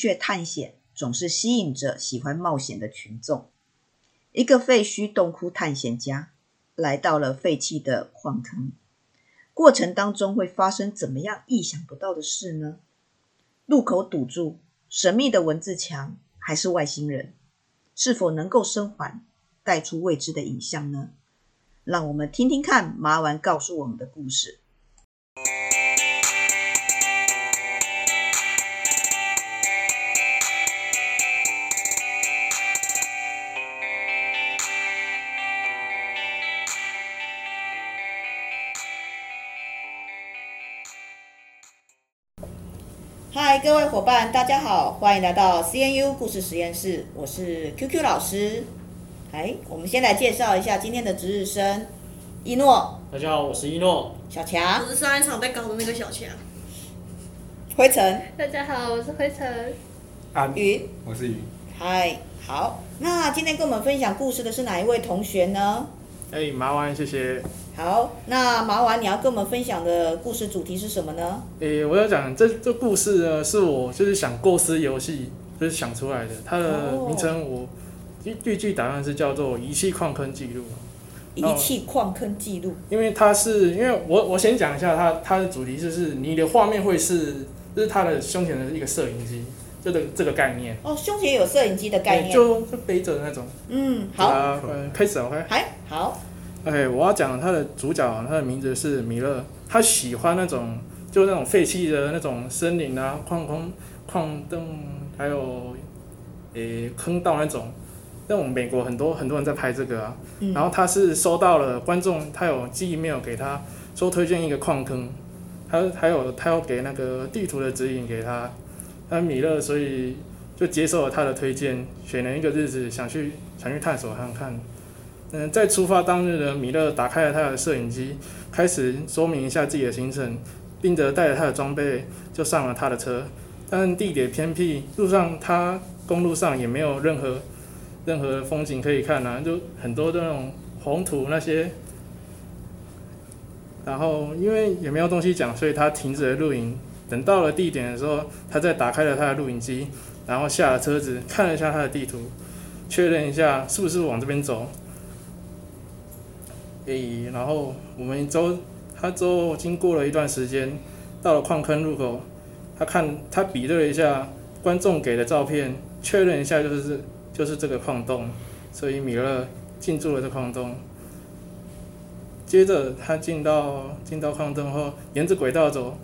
穴探险总是吸引着喜欢冒险的群众。一个废墟洞窟探险家来到了废弃的矿坑，过程当中会发生怎么样意想不到的事呢？入口堵住，神秘的文字墙，还是外星人？是否能够生还，带出未知的影像呢？让我们听听看麻丸告诉我们的故事。伙伴，大家好，欢迎来到 CNU 故事实验室，我是 QQ 老师。哎，我们先来介绍一下今天的值日生，一诺。大家好，我是一诺。小强。我是上一场被搞的那个小强。灰尘。大家好，我是灰尘。啊，云。我是云。嗨，好，那今天跟我们分享故事的是哪一位同学呢？哎，麻丸，谢谢。好，那麻丸，你要跟我们分享的故事主题是什么呢？诶，我要讲这这故事呢，是我就是想构思游戏，就是想出来的。它的名称我预预计打算是叫做《遗弃矿坑记录》。遗弃矿坑记录。因为它是，因为我我先讲一下它它的主题，就是你的画面会是，就是它的胸前的一个摄影机，这个这个概念。哦，胸前有摄影机的概念。就就背着的那种。嗯，好。嗯，开始 OK。嗨，好。OK，我要讲他的主角，他的名字是米勒。他喜欢那种，就那种废弃的那种森林啊、矿坑、矿洞，还有诶、欸、坑道那种。那种美国很多很多人在拍这个啊。嗯、然后他是收到了观众，他有寄 email 给他，说推荐一个矿坑。他还有他要给那个地图的指引给他。那米勒所以就接受了他的推荐，选了一个日子想去想去探索看看。嗯，在出发当日呢，米勒打开了他的摄影机，开始说明一下自己的行程，并且带着他的装备就上了他的车。但地点偏僻，路上他公路上也没有任何任何风景可以看啊，就很多的那种红土那些。然后因为也没有东西讲，所以他停止了录影。等到了地点的时候，他再打开了他的录影机，然后下了车子，看了一下他的地图，确认一下是不是往这边走。诶，然后我们走，他之后经过了一段时间，到了矿坑入口，他看他比对了一下观众给的照片，确认一下就是就是这个矿洞，所以米勒进驻了这矿洞。接着他进到进到矿洞后，沿着轨道走，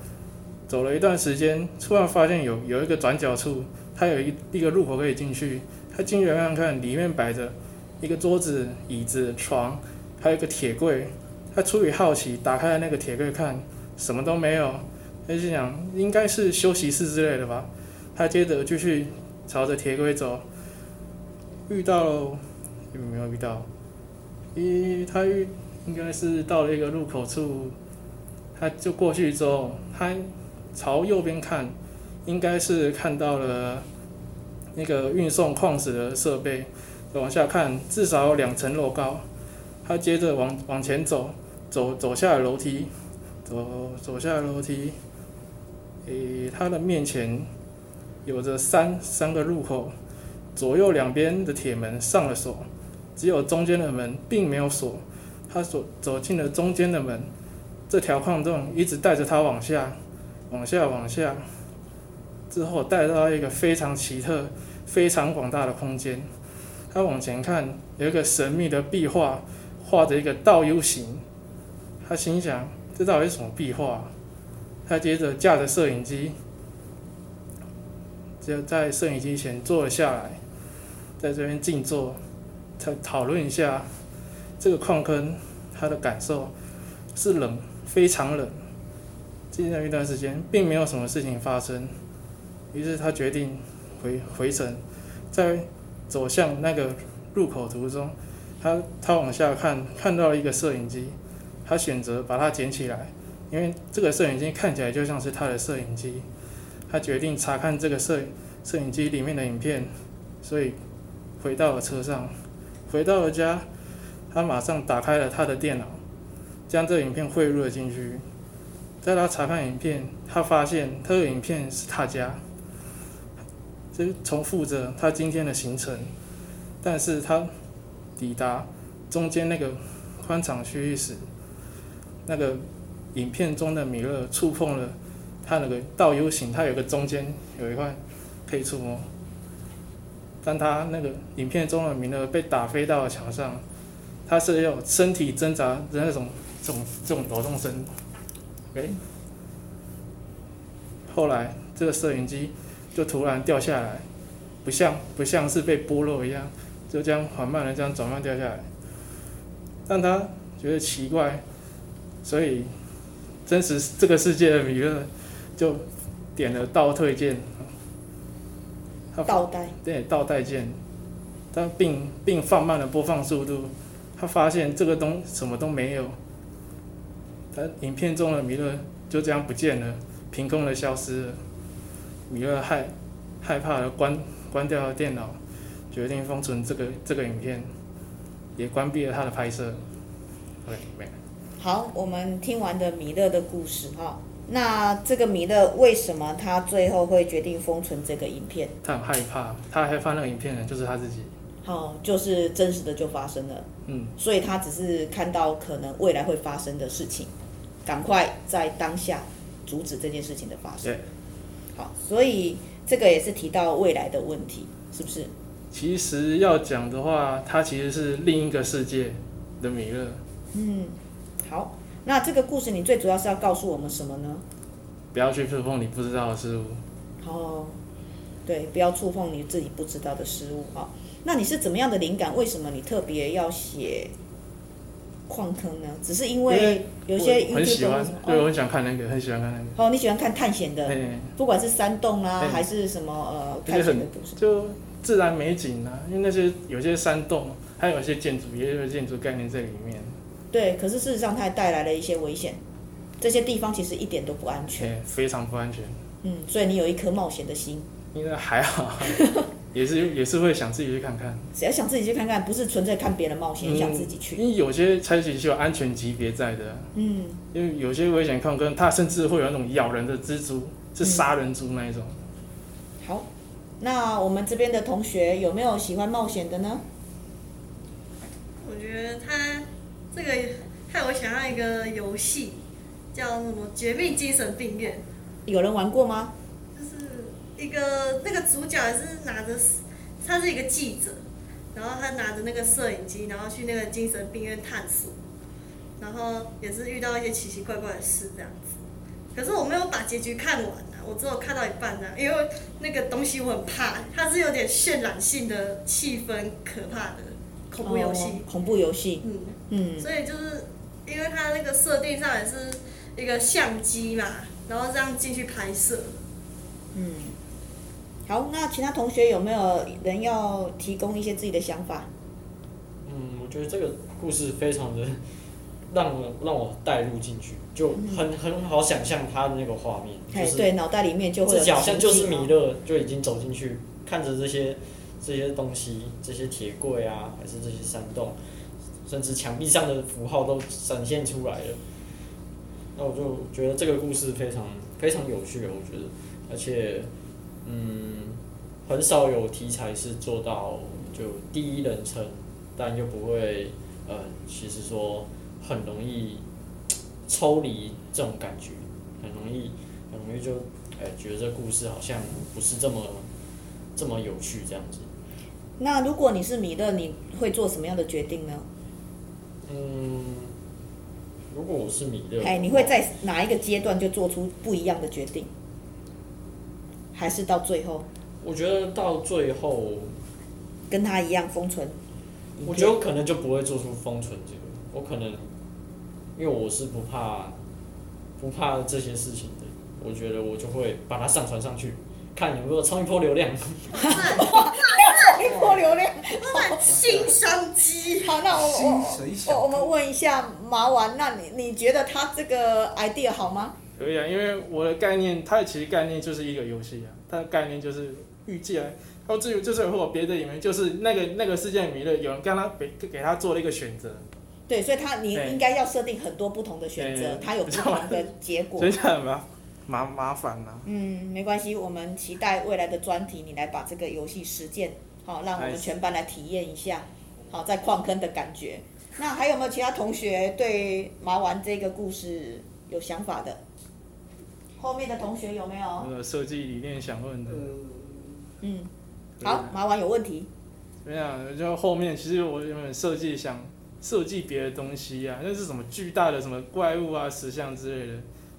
走了一段时间，突然发现有有一个转角处，他有一一个入口可以进去。他进去看看，里面摆着一个桌子、椅子、床。还有一个铁柜，他出于好奇打开了那个铁柜看，什么都没有。他就想应该是休息室之类的吧。他接着继续朝着铁柜走，遇到了有没有遇到？咦，他遇应该是到了一个入口处，他就过去之后，他朝右边看，应该是看到了那个运送矿石的设备。再往下看，至少有两层楼高。他接着往往前走，走走下楼梯，走走下楼梯，诶，他的面前有着三三个入口，左右两边的铁门上了锁，只有中间的门并没有锁。他走走进了中间的门，这条矿洞一直带着他往下，往下，往下，之后带到一个非常奇特、非常广大的空间。他往前看，有一个神秘的壁画。画着一个倒 U 型，他心想：这到底是什么壁画？他接着架着摄影机，就在摄影机前坐了下来，在这边静坐，他讨论一下这个矿坑，他的感受是冷，非常冷。接下来一段时间，并没有什么事情发生，于是他决定回回程，在走向那个入口途中。他他往下看，看到了一个摄影机，他选择把它捡起来，因为这个摄影机看起来就像是他的摄影机。他决定查看这个摄摄影机里面的影片，所以回到了车上，回到了家，他马上打开了他的电脑，将这影片汇入了进去。在他查看影片，他发现他的影片是他家，就重复着他今天的行程，但是他抵达中间那个宽敞区域时，那个影片中的米勒触碰了他那个倒 U 型，他有个中间有一块可以触摸。当他那个影片中的米勒被打飞到了墙上，他是有身体挣扎的那种这种这种抖动声。诶，后来这个摄影机就突然掉下来，不像不像是被剥落一样，就这样缓慢的这样转慢掉下来，让他觉得奇怪，所以真实这个世界的米勒就点了倒退键，倒带，对，倒带键，他并并放慢了播放速度，他发现这个东什么都没有，他影片中的米勒就这样不见了，凭空的消失了，米勒害害怕的关。关掉了电脑，决定封存这个这个影片，也关闭了他的拍摄。OK，没了。好，我们听完的米勒的故事哈，那这个米勒为什么他最后会决定封存这个影片？他很害怕，他害怕那个影片呢，就是他自己。好，就是真实的就发生了。嗯。所以他只是看到可能未来会发生的事情，赶快在当下阻止这件事情的发生。对。好，所以。这个也是提到未来的问题，是不是？其实要讲的话，它其实是另一个世界的米勒。嗯，好，那这个故事你最主要是要告诉我们什么呢？不要去触碰你不知道的事物。哦，对，不要触碰你自己不知道的事物。好，那你是怎么样的灵感？为什么你特别要写？矿坑呢？只是因为有些很喜欢，对，我很想看那个，很喜欢看那个。哦，你喜欢看探险的，不管是山洞啊，还是什么呃，探险的故事，就自然美景啊。因为那些有些山洞，还有一些建筑，也有建筑概念在里面。对，可是事实上它还带来了一些危险。这些地方其实一点都不安全，非常不安全。嗯，所以你有一颗冒险的心。应该还好。也是也是会想自己去看看，只要想自己去看看，不是纯粹看别人冒险，嗯、想自己去。因为有些采取是有安全级别在的，嗯，因为有些危险矿坑，它甚至会有那种咬人的蜘蛛，是杀人蛛那一种。嗯、好，那我们这边的同学有没有喜欢冒险的呢？我觉得他这个害我想要一个游戏，叫什么《绝命精神病院》，有人玩过吗？一个那个主角是拿着，他是一个记者，然后他拿着那个摄影机，然后去那个精神病院探索，然后也是遇到一些奇奇怪怪的事这样子。可是我没有把结局看完啊，我只有看到一半呢，因为那个东西我很怕，它是有点渲染性的气氛，可怕的恐怖游戏。哦，恐怖游戏。嗯嗯。所以就是因为它那个设定上也是一个相机嘛，然后这样进去拍摄。嗯。好，那其他同学有没有人要提供一些自己的想法？嗯，我觉得这个故事非常的 让我让我带入进去，就很很好想象他的那个画面，嗯、就是对脑袋里面就会好像就是米勒就已经走进去，看着这些这些东西，这些铁柜啊，还是这些山洞，甚至墙壁上的符号都展现出来了。那我就觉得这个故事非常非常有趣，我觉得，而且。嗯，很少有题材是做到就第一人称，但又不会，呃，其实说很容易抽离这种感觉，很容易，很容易就，哎，觉得这故事好像不是这么这么有趣这样子。那如果你是米勒，你会做什么样的决定呢？嗯，如果我是米勒，哎，你会在哪一个阶段就做出不一样的决定？还是到最后，我觉得到最后，跟他一样封存。我觉得我可能就不会做出封存这个，我可能，因为我是不怕，不怕这些事情的。我觉得我就会把它上传上去，看有没有冲一波流量。冲一波流量，新商机。好，那我我我我们问一下麻丸，那你你觉得他这个 idea 好吗？可以啊，因为我的概念，它其实概念就是一个游戏啊。它的概念就是预计啊，然后至于就是或别的里面，就是那个那个世界里面有人跟他给给他做了一个选择。对，所以他你应该要设定很多不同的选择，他有不同的结果。真的吗？麻麻烦了。嗯，没关系，我们期待未来的专题，你来把这个游戏实践，好，让我们全班来体验一下，好，在矿坑的感觉。那还有没有其他同学对麻丸这个故事有想法的？后面的同学有没有？那个设计理念想问的。嗯，好，麻烦有问题。没有，就后面其实我原本设计想设计别的东西啊，那是什么巨大的什么怪物啊、石像之类的，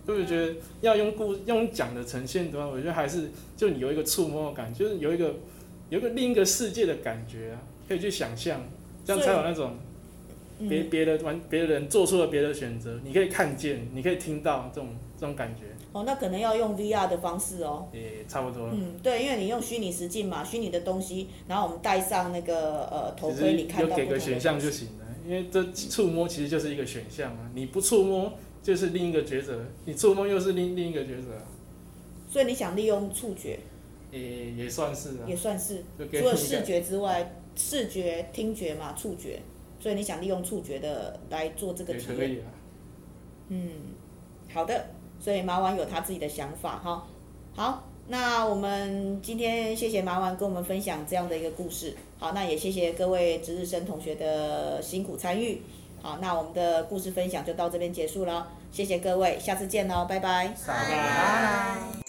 所以我觉得要用故用讲的呈现的话，我觉得还是就你有一个触摸感，就是有一个有一个另一个世界的感觉啊，可以去想象，这样才有那种别别的玩别的人做出了别的选择，你可以看见，你可以听到这种这种感觉。哦，那可能要用 VR 的方式哦。也差不多。嗯，对，因为你用虚拟实境嘛，虚拟的东西，然后我们戴上那个呃头盔，你看到。就给个选项就行了，因为这触摸其实就是一个选项啊，你不触摸就是另一个抉择，你触摸又是另另一个抉择。所以你想利用触觉？也也算是啊。也算是。除了视觉之外，视觉、听觉嘛，触觉，所以你想利用触觉的来做这个体验。可以啊。嗯，好的。所以麻丸有他自己的想法哈，好，那我们今天谢谢麻丸跟我们分享这样的一个故事，好，那也谢谢各位值日生同学的辛苦参与，好，那我们的故事分享就到这边结束了，谢谢各位，下次见喽，拜拜，拜拜。